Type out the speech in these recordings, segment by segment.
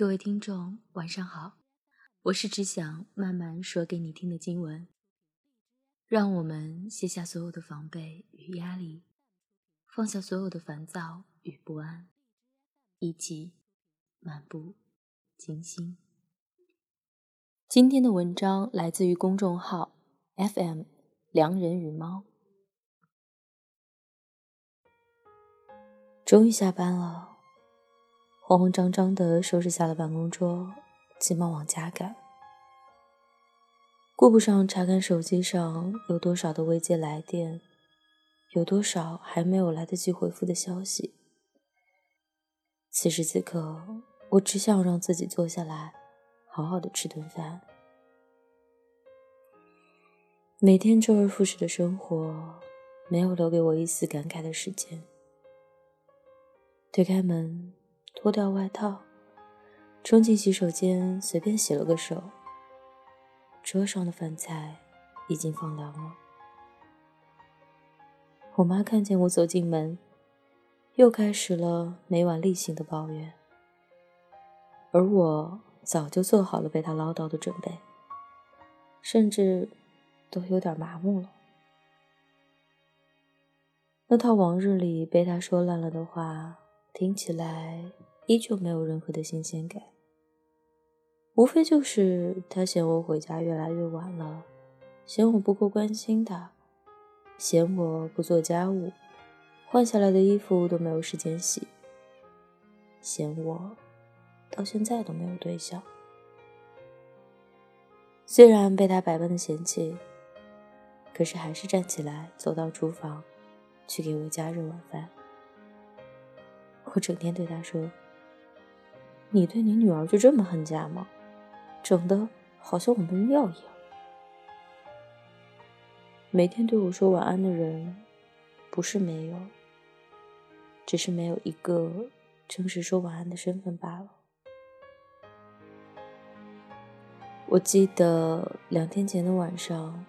各位听众，晚上好，我是只想慢慢说给你听的经文。让我们卸下所有的防备与压力，放下所有的烦躁与不安，一起漫步金星。今天的文章来自于公众号 FM 良人与猫。终于下班了。慌慌张张地收拾下了办公桌，急忙往家赶，顾不上查看手机上有多少的未接来电，有多少还没有来得及回复的消息。此时此刻，我只想让自己坐下来，好好的吃顿饭。每天周而复始的生活，没有留给我一丝感慨的时间。推开门。脱掉外套，冲进洗手间，随便洗了个手。桌上的饭菜已经放凉了。我妈看见我走进门，又开始了每晚例行的抱怨，而我早就做好了被她唠叨的准备，甚至都有点麻木了。那套往日里被她说烂了的话，听起来。依旧没有任何的新鲜感，无非就是他嫌我回家越来越晚了，嫌我不够关心他，嫌我不做家务，换下来的衣服都没有时间洗，嫌我到现在都没有对象。虽然被他百般的嫌弃，可是还是站起来走到厨房，去给我加热晚饭。我整天对他说。你对你女儿就这么恨家吗？整的好像我没人要一样。每天对我说晚安的人，不是没有，只是没有一个正式说晚安的身份罢了。我记得两天前的晚上，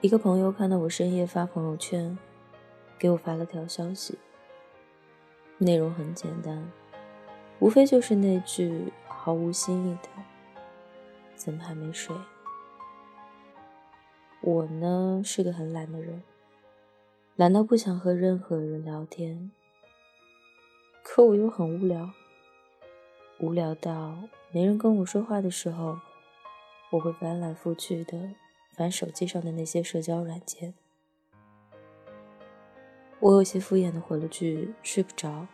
一个朋友看到我深夜发朋友圈，给我发了条消息，内容很简单。无非就是那句毫无新意的“怎么还没睡？”我呢是个很懒的人，懒到不想和任何人聊天。可我又很无聊，无聊到没人跟我说话的时候，我会翻来覆去的翻手机上的那些社交软件。我有些敷衍的回了句“睡不着”。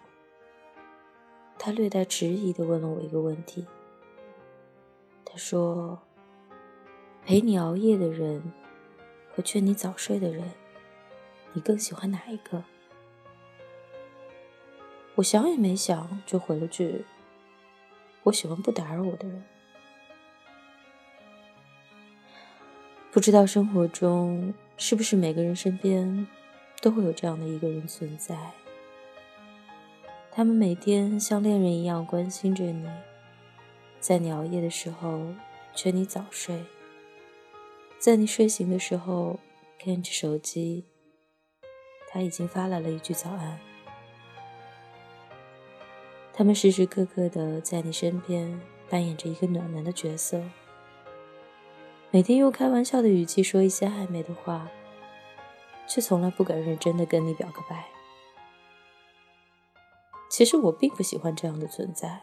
他略带迟疑地问了我一个问题。他说：“陪你熬夜的人和劝你早睡的人，你更喜欢哪一个？”我想也没想就回了句：“我喜欢不打扰我的人。”不知道生活中是不是每个人身边都会有这样的一个人存在。他们每天像恋人一样关心着你，在你熬夜的时候劝你早睡，在你睡醒的时候看着手机，他已经发来了一句早安。他们时时刻刻的在你身边扮演着一个暖男的角色，每天用开玩笑的语气说一些暧昧的话，却从来不敢认真的跟你表个白。其实我并不喜欢这样的存在。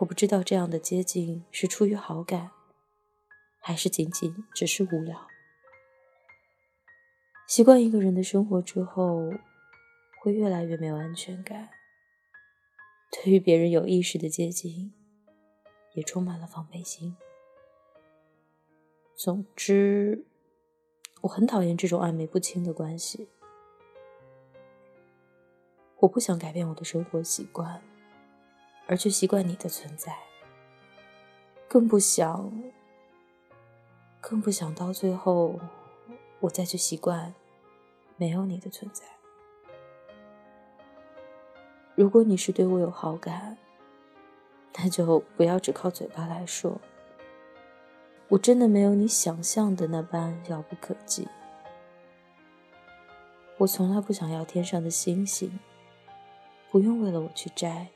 我不知道这样的接近是出于好感，还是仅仅只是无聊。习惯一个人的生活之后，会越来越没有安全感。对于别人有意识的接近，也充满了防备心。总之，我很讨厌这种暧昧不清的关系。我不想改变我的生活习惯，而去习惯你的存在，更不想，更不想到最后，我再去习惯没有你的存在。如果你是对我有好感，那就不要只靠嘴巴来说。我真的没有你想象的那般遥不可及。我从来不想要天上的星星。不用为了我去摘，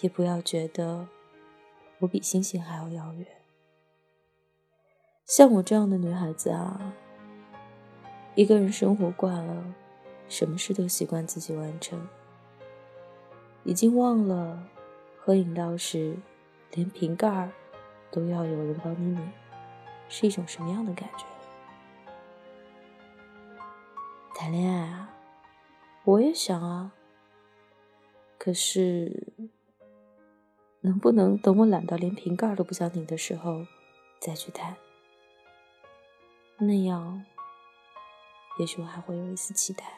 也不要觉得我比星星还要遥远。像我这样的女孩子啊，一个人生活惯了，什么事都习惯自己完成，已经忘了喝饮料时连瓶盖儿都要有人帮你拧，是一种什么样的感觉。谈恋爱啊，我也想啊。可是，能不能等我懒到连瓶盖都不想拧的时候再去谈？那样，也许我还会有一丝期待。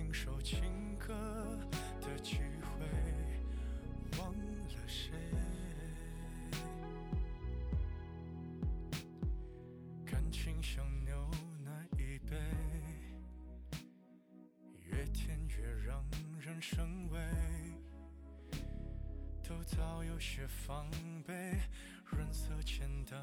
听首情歌的机会，忘了谁？感情像牛奶一杯，越甜越让人生畏，都早有些防备，润色前的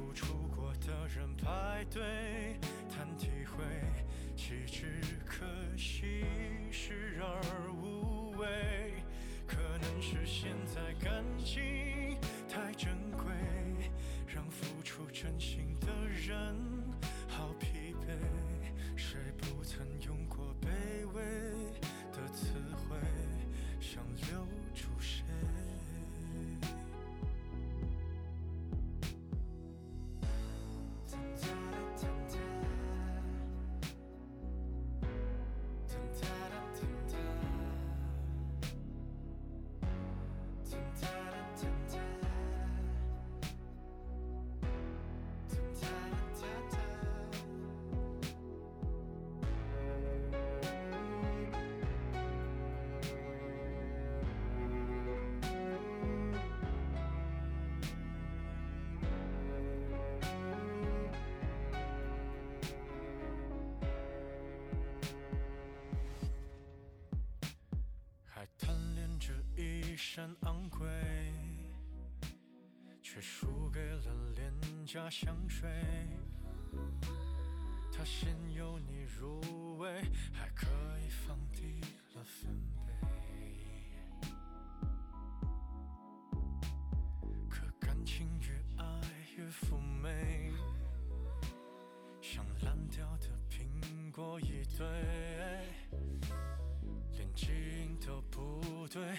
付出过的人排队谈体会。岂止可一身昂贵，却输给了廉价香水。他先由你入味，还可以放低了分贝。可感情越爱越妩媚，像烂掉的苹果一堆。连基因都不对，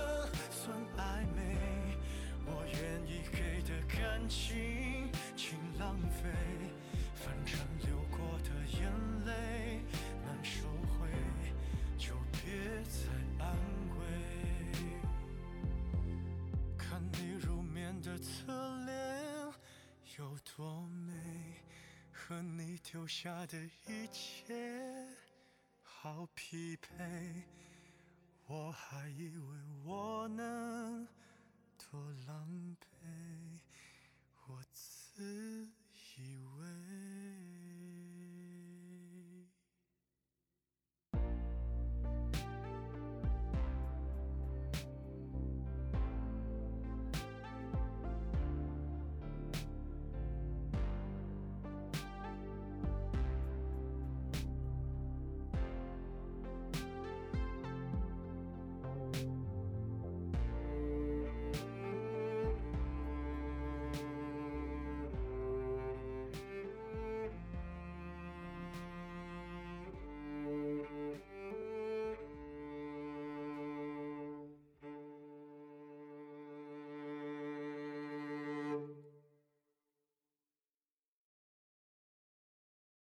感情，请浪费。反正流过的眼泪难收回，就别再安慰。看你入眠的侧脸有多美，和你丢下的一切好匹配。我还以为我能多狼狈，自以为。